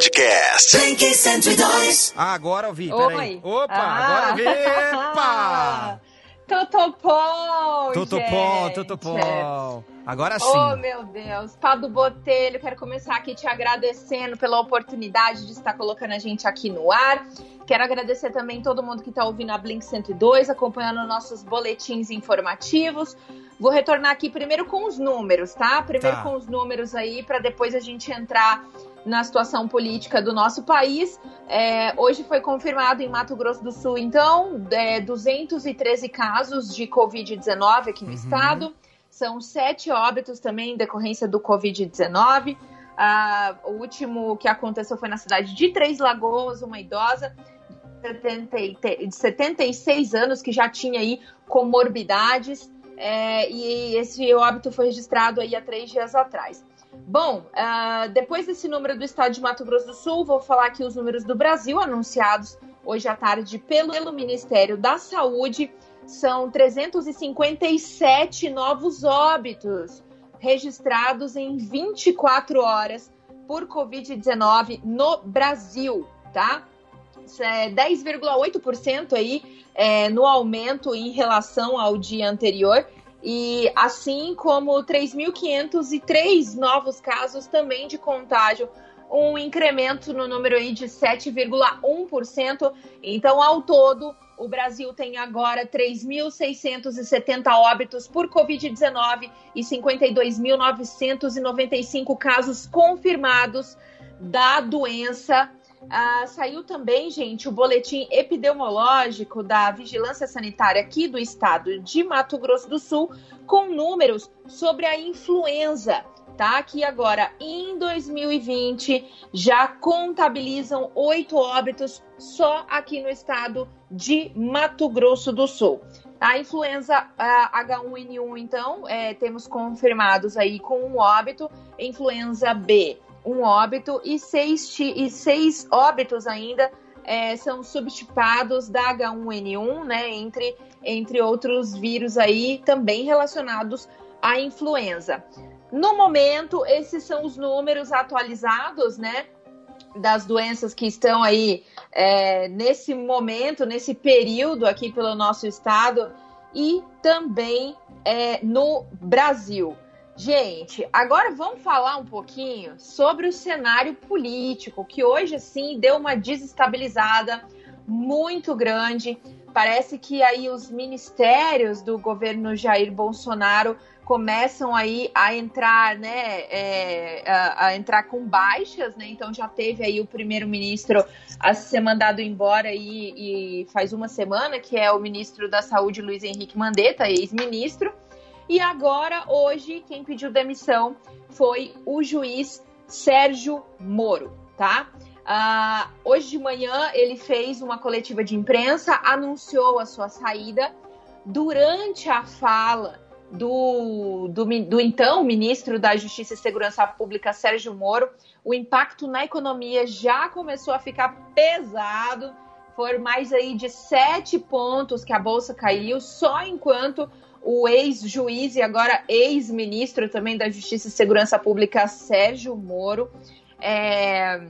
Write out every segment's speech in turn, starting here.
Podcast. Blink 102. Ah, agora eu vi, Oi. peraí. Opa, Ah. agora eu vi. Epa! Totopom, Tutupom, gente. tutupom. Agora sim. Oh, meu Deus. Pado Botelho, quero começar aqui te agradecendo pela oportunidade de estar colocando a gente aqui no ar. Quero agradecer também todo mundo que está ouvindo a Blink 102, acompanhando nossos boletins informativos. Vou retornar aqui primeiro com os números, tá? Primeiro Tá. com os números aí, para depois a gente entrar na situação política do nosso país. É, hoje foi confirmado em Mato Grosso do Sul, então, é, 213 casos de Covid-19 aqui no Uhum. estado. São sete óbitos também em decorrência do Covid-19. Ah, o último que aconteceu foi na cidade de Três Lagoas, uma idosa de 70 e te- de 76 anos que já tinha aí comorbidades. é, e esse óbito foi registrado aí há três dias atrás. Bom, ah, depois desse número do estado de Mato Grosso do Sul, vou falar aqui os números do Brasil anunciados hoje à tarde pelo Ministério da Saúde. São 357 novos óbitos registrados em 24 horas por Covid-19 no Brasil, tá? Isso é 10,8% aí é, no aumento em relação ao dia anterior. E assim como 3.503 novos casos também de contágio, um incremento no número aí de 7,1%. Então, ao todo, o Brasil tem agora 3.670 óbitos por Covid-19 e 52.995 casos confirmados da doença. Ah, saiu também, gente, o boletim epidemiológico da Vigilância Sanitária aqui do estado de Mato Grosso do Sul, com números sobre a influenza, tá? Que agora, em 2020, já contabilizam oito óbitos só aqui no estado de Mato Grosso do Sul. A influenza ah, H1N1, então, é, temos confirmados aí com um óbito, influenza B, um óbito, e seis, e seis óbitos ainda é, são subtipados da H1N1, né, entre, entre outros vírus aí também relacionados à influenza. No momento, esses são os números atualizados, né, das doenças que estão aí é, nesse momento, nesse período aqui pelo nosso estado e também é, no Brasil. Gente, agora vamos falar um pouquinho sobre o cenário político, que hoje, assim, deu uma desestabilizada muito grande. Parece que aí os ministérios do governo Jair Bolsonaro começam aí a entrar, né, é, a, a entrar com baixas, né? Então já teve aí o primeiro-ministro a ser mandado embora e, e faz uma semana, que é o ministro da Saúde, Luiz Henrique Mandetta, ex-ministro. E agora, hoje, quem pediu demissão foi o juiz Sérgio Moro, tá? Ah, hoje de manhã ele fez uma coletiva de imprensa, anunciou a sua saída. Durante a fala do, do, do então ministro da Justiça e Segurança Pública, Sérgio Moro, o impacto na economia já começou a ficar pesado. Foram mais aí de sete pontos que a bolsa caiu, só enquanto o ex-juiz e agora ex-ministro também da Justiça e Segurança Pública, Sérgio Moro, é,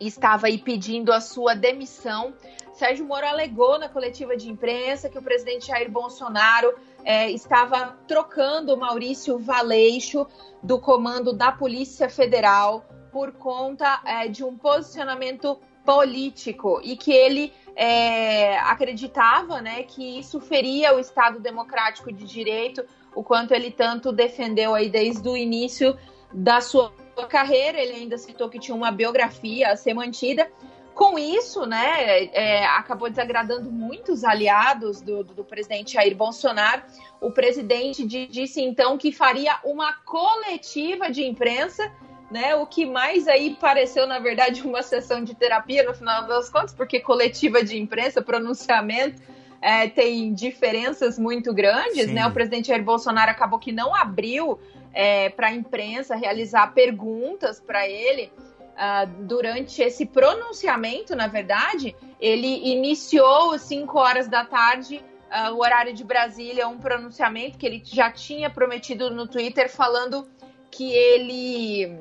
estava aí pedindo a sua demissão. Sérgio Moro alegou na coletiva de imprensa que o presidente Jair Bolsonaro é, estava trocando Maurício Valeixo do comando da Polícia Federal por conta é, de um posicionamento político e que ele é, acreditava né, que isso feria o Estado Democrático de Direito, o quanto ele tanto defendeu aí desde o início da sua carreira. Ele ainda citou que tinha uma biografia a ser mantida. Com isso, né, é, acabou desagradando muitos aliados do, do, do, presidente Jair Bolsonaro. O presidente disse então que faria uma coletiva de imprensa, né, o que mais aí pareceu, na verdade, uma sessão de terapia no final das contas, porque coletiva de imprensa, pronunciamento, é, tem diferenças muito grandes, Sim. né? O presidente Jair Bolsonaro acabou que não abriu é, para a imprensa realizar perguntas para ele. Uh, durante esse pronunciamento, na verdade, ele iniciou às 5 horas da tarde, uh, o horário de Brasília, um pronunciamento que ele já tinha prometido no Twitter, falando que ele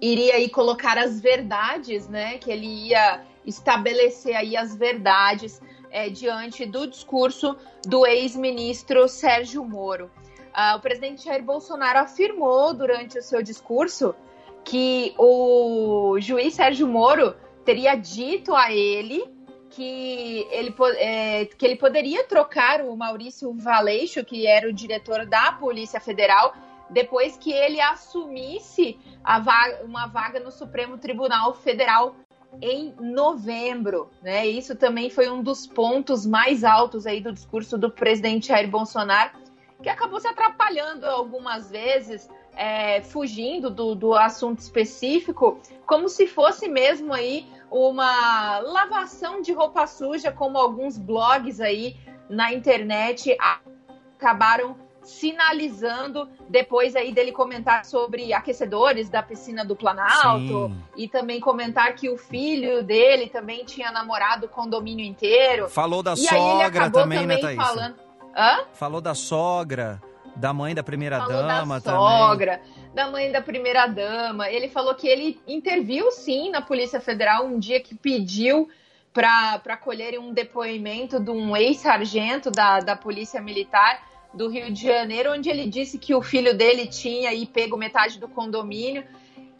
iria aí colocar as verdades, né? Que ele ia estabelecer aí as verdades é, diante do discurso do ex-ministro Sérgio Moro. Uh, o presidente Jair Bolsonaro afirmou durante o seu discurso que o juiz Sérgio Moro teria dito a ele que ele, é, que ele poderia trocar o Maurício Valeixo, que era o diretor da Polícia Federal, depois que ele assumisse vaga, uma vaga no Supremo Tribunal Federal em novembro, né? Isso também foi um dos pontos mais altos aí do discurso do presidente Jair Bolsonaro, que acabou se atrapalhando algumas vezes, é, fugindo do, do assunto específico, como se fosse mesmo aí uma lavação de roupa suja, como alguns blogs aí na internet acabaram sinalizando depois aí dele comentar sobre aquecedores da piscina do Planalto Sim. e também comentar que o filho dele também tinha namorado o condomínio inteiro. Falou da e sogra também, também, né, Thaís? Falando... Hã? Falou da sogra, da mãe da primeira falou dama da sogra, da mãe da primeira dama. Ele falou que ele interviu sim na Polícia Federal um dia que pediu para colherem um depoimento de um ex-sargento da, da Polícia Militar do Rio de Janeiro, onde ele disse que o filho dele tinha aí pego metade do condomínio.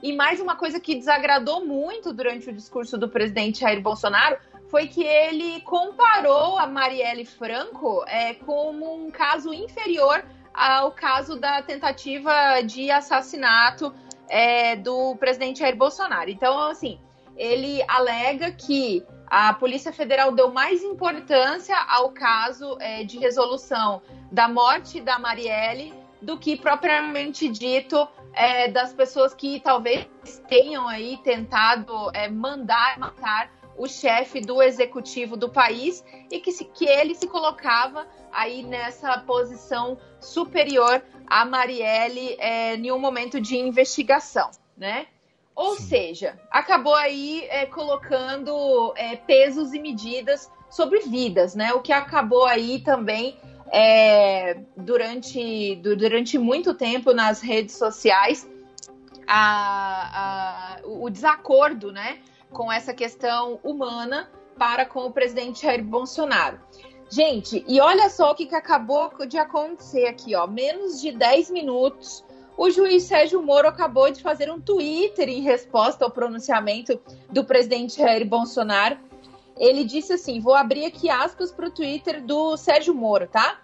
E mais uma coisa que desagradou muito durante o discurso do presidente Jair Bolsonaro foi que ele comparou a Marielle Franco é, como um caso inferior ao caso da tentativa de assassinato é, do presidente Jair Bolsonaro. Então, assim, ele alega que a Polícia Federal deu mais importância ao caso é, de resolução da morte da Marielle do que propriamente dito é, das pessoas que talvez tenham aí tentado é, mandar matar o chefe do executivo do país e que, se, que ele se colocava aí nessa posição superior a Marielle é, em um momento de investigação, né? Ou Sim. seja, acabou aí é, colocando é, pesos e medidas sobre vidas, né? O que acabou aí também é, durante, durante muito tempo nas redes sociais a, a, o desacordo, né? Com essa questão humana para com o presidente Jair Bolsonaro. Gente, e olha só o que, que acabou de acontecer aqui, ó. Menos de 10 minutos o juiz Sérgio Moro acabou de fazer um Twitter em resposta ao pronunciamento do presidente Jair Bolsonaro. Ele disse assim: vou abrir aqui aspas para o Twitter do Sérgio Moro, tá?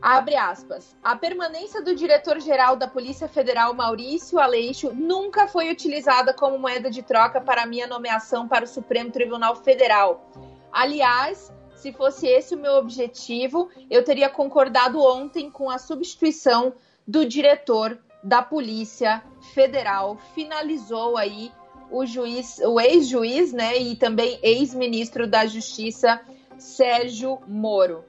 Abre aspas. A permanência do diretor-geral da Polícia Federal, Maurício Aleixo, nunca foi utilizada como moeda de troca para minha nomeação para o Supremo Tribunal Federal. Aliás, se fosse esse o meu objetivo, eu teria concordado ontem com a substituição do diretor da Polícia Federal. Finalizou aí o juiz, o ex-juiz, né, e também ex-ministro da Justiça, Sérgio Moro.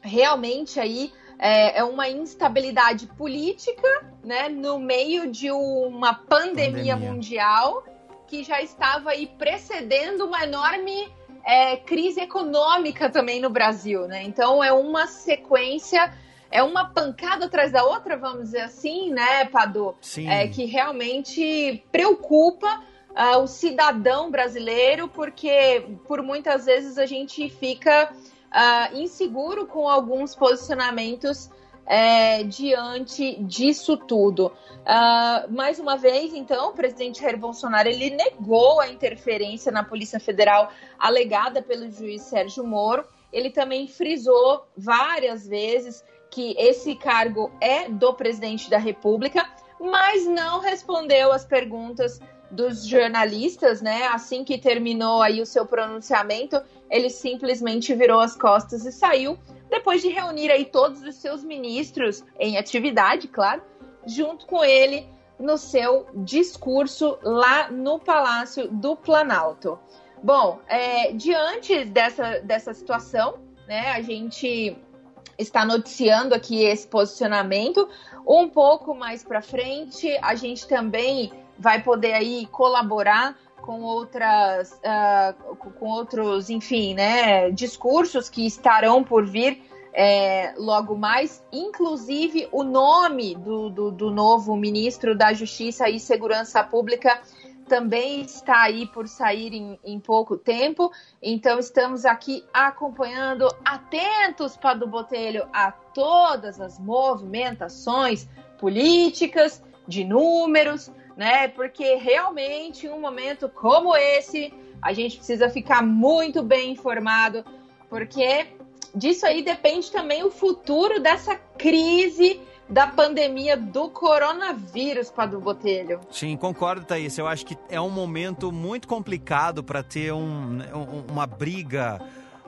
Realmente aí é, é, uma instabilidade política, né, no meio de uma pandemia, pandemia. mundial que já estava aí precedendo uma enorme é, crise econômica também no Brasil, né? Então é uma sequência é uma pancada atrás da outra, vamos dizer assim, né, Padu? Sim. É, que realmente preocupa uh, o cidadão brasileiro, porque por muitas vezes a gente fica uh, inseguro com alguns posicionamentos é, diante disso tudo. Uh, mais uma vez, então, o presidente Jair Bolsonaro ele negou a interferência na Polícia Federal alegada pelo juiz Sérgio Moro. Ele também frisou várias vezes que esse cargo é do presidente da República, mas não respondeu às perguntas dos jornalistas, né? Assim que terminou aí o seu pronunciamento, ele simplesmente virou as costas e saiu, depois de reunir aí todos os seus ministros em atividade, claro, junto com ele no seu discurso lá no Palácio do Planalto. Bom, é, diante dessa, dessa situação, né, a gente está noticiando aqui esse posicionamento. Um pouco mais para frente, a gente também vai poder aí colaborar com outras, uh, com outros, enfim, né, discursos que estarão por vir é, logo mais. Inclusive, o nome do, do, do novo ministro da Justiça e Segurança Pública também está aí por sair em, em, pouco tempo. Então, estamos aqui acompanhando, atentos, para do Botelho, a todas as movimentações políticas, de números, né? Porque realmente, em um momento como esse, a gente precisa ficar muito bem informado, porque disso aí depende também o futuro dessa crise da pandemia do coronavírus, Padu Botelho. Sim, concordo, Thaís. Eu acho que é um momento muito complicado para ter um, um, uma briga.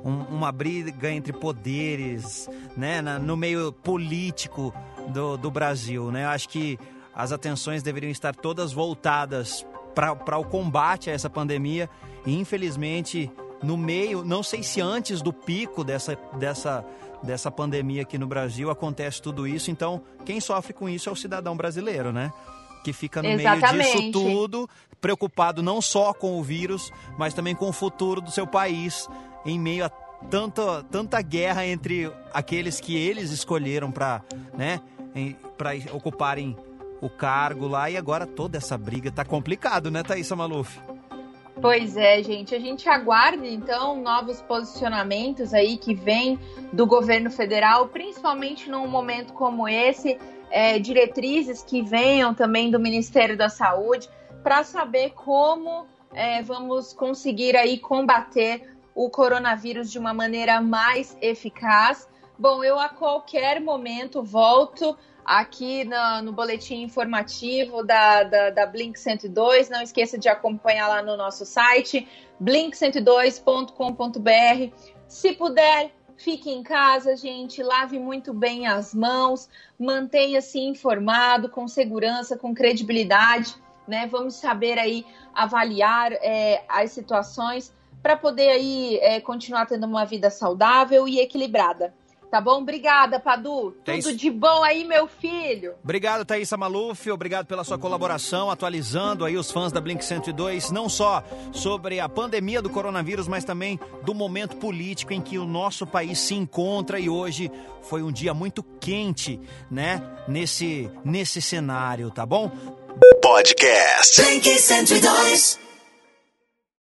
Um, uma briga entre poderes, né, na, no meio político do, do Brasil, né? Eu acho que as atenções deveriam estar todas voltadas para o combate a essa pandemia e infelizmente no meio, não sei se antes do pico dessa, dessa, dessa pandemia aqui no Brasil acontece tudo isso, então quem sofre com isso é o cidadão brasileiro, né? Que fica no Exatamente. meio disso tudo, preocupado não só com o vírus, mas também com o futuro do seu país, em meio a tanta, tanta guerra entre aqueles que eles escolheram para né, ocuparem o cargo lá e agora toda essa briga. Tá complicado, né, Thaisa Maluf? Pois é, gente. A gente aguarda então novos posicionamentos aí que vêm do governo federal, principalmente num momento como esse, é, diretrizes que venham também do Ministério da Saúde, para saber como é, vamos conseguir aí combater o coronavírus de uma maneira mais eficaz. Bom, eu a qualquer momento volto aqui no, no boletim informativo da, da, da, Blink 102. Não esqueça de acompanhar lá no nosso site, blink102.com.br. Se puder, fique em casa, gente. Lave muito bem as mãos, mantenha-se informado, com segurança, com credibilidade. Né? Vamos saber aí avaliar é, as situações para poder aí é, continuar tendo uma vida saudável e equilibrada. Tá bom? Obrigada, Padu. Thaís... Tudo de bom aí, meu filho. Obrigado, Thaisa Maluf. Obrigado pela sua colaboração, atualizando aí os fãs da Blink 102, não só sobre a pandemia do coronavírus, mas também do momento político em que o nosso país se encontra e hoje foi um dia muito quente, né? Nesse, nesse cenário, tá bom? Podcast Blink 102.